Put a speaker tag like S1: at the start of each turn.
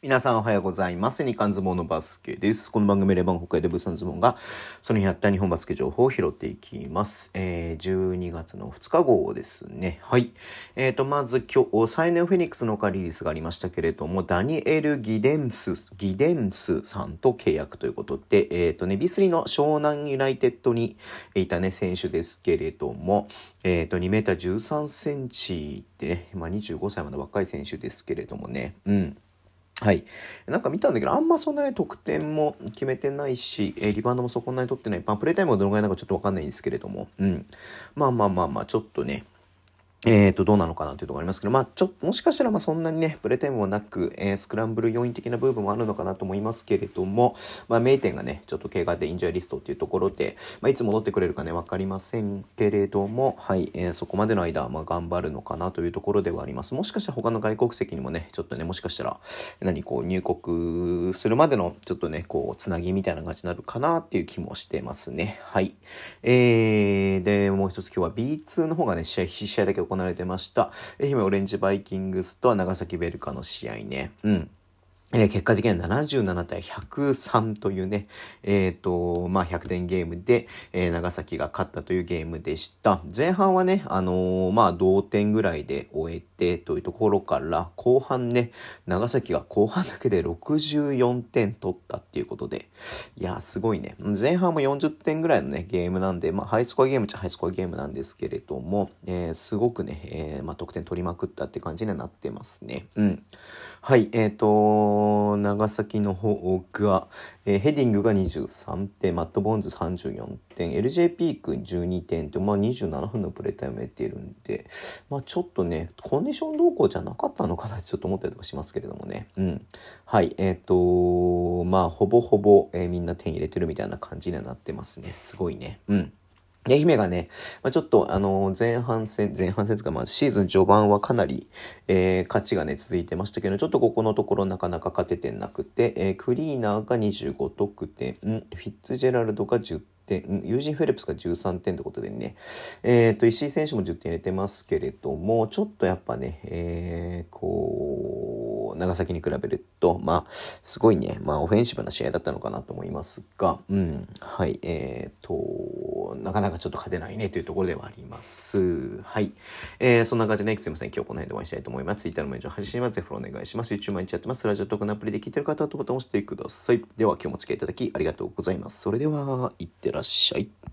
S1: 皆さんおはようございます。日刊相撲のバスケです。この番組レバン北海道ブースの相撲が、その日あった日本バスケ情報を拾っていきます。えー、12月の2日号ですね。はい。えーと、まず今日、サイネオフェニックスのカリリースがありましたけれども、ダニエル・ギデンス、ギデンスさんと契約ということで、えーと、ネビスリの湘南ユナイテッドにいたね、選手ですけれども、えーと、2メーター13センチで、まあ、25歳まで若い選手ですけれどもね、うん。はい。なんか見たんだけど、あんまそんなに得点も決めてないし、えー、リバウンドもそこなに取ってない。まあ、プレイタイムはどのぐらいなのかちょっとわかんないんですけれども、うん。まあまあまあまあ、ちょっとね、えっ、ー、と、どうなのかなというところありますけど、まあ、ちょっと、もしかしたら、まあ、そんなにね、プレータイムもなく、えー、スクランブル要因的な部分もあるのかなと思いますけれども、まあ、名店がね、ちょっと怪我でインジャーリストっていうところで、まあ、いつ戻ってくれるかね、わかりませんけれども、はい、えー、そこまでの間、まあ、頑張るのかなというところではあります。もしかしたら他の外国籍にもね、ちょっとね、もしかしたら、何、こう、入国するまでの、ちょっとね、こう、つなぎみたいな感じになるかなっていう気もしてますね。はい。えー、で、もう一つ今日は B2 の方がね、試合、試合だけ行われてました。愛媛オレンジバイキングスと長崎ベルカの試合ね。うん。えー、結果的には77対103というね、えっ、ー、と、まあ、100点ゲームで、えー、長崎が勝ったというゲームでした。前半はね、あのまあ、同点ぐらいで終えてというところから、後半ね、長崎が後半だけで64点取ったっていうことで、いや、すごいね。前半も40点ぐらいのね、ゲームなんで、まあ、ハイスコアゲームっちゃハイスコアゲームなんですけれども、えすごくね、えまあ、得点取りまくったって感じにはなってますね。うん。はい、えっ、と長崎の方が、えー、ヘディングが23点、マット・ボーンズ34点、LJ ピーク12点と、まあ、27分のプレータイム得ているんで、まあ、ちょっとね、コンディション動向じゃなかったのかなってちょっと思ったりとかしますけれどもね。うん。はい、えっ、ー、とまあ、ほぼほぼ、え、みんな点入れてるみたいな感じにはなってますね。すごいね。うん。愛媛がね、まあ、ちょっとあの前半戦、前半戦とか、まあ、シーズン序盤はかなり、えー、勝ちがね、続いてましたけど、ちょっとここのところなかなか勝ててなくて、えー、クリーナーが25得点、フィッツジェラルドが10点、ユージン・フェレプスが13点ということでね、えっ、ー、と、石井選手も10点入れてますけれども、ちょっとやっぱね、えー、こう、長崎に比べると、まあ、すごいね、まあ、オフェンシブな試合だったのかなと思いますが、うん、はい、えっ、ー、と、なかなかちょっと勝てないねというところではあります。はい。えー、そんな感じで、ね、すいません。今日この辺でお会いしたいと思います。Twitter のメンジョン配信はぜひお願いします。YouTube 毎日やってます。ラジオトークのアプリで聞いてる方はボタンを押してください。では、今日もお付き合いいただきありがとうございます。それでは、いってらっしゃい。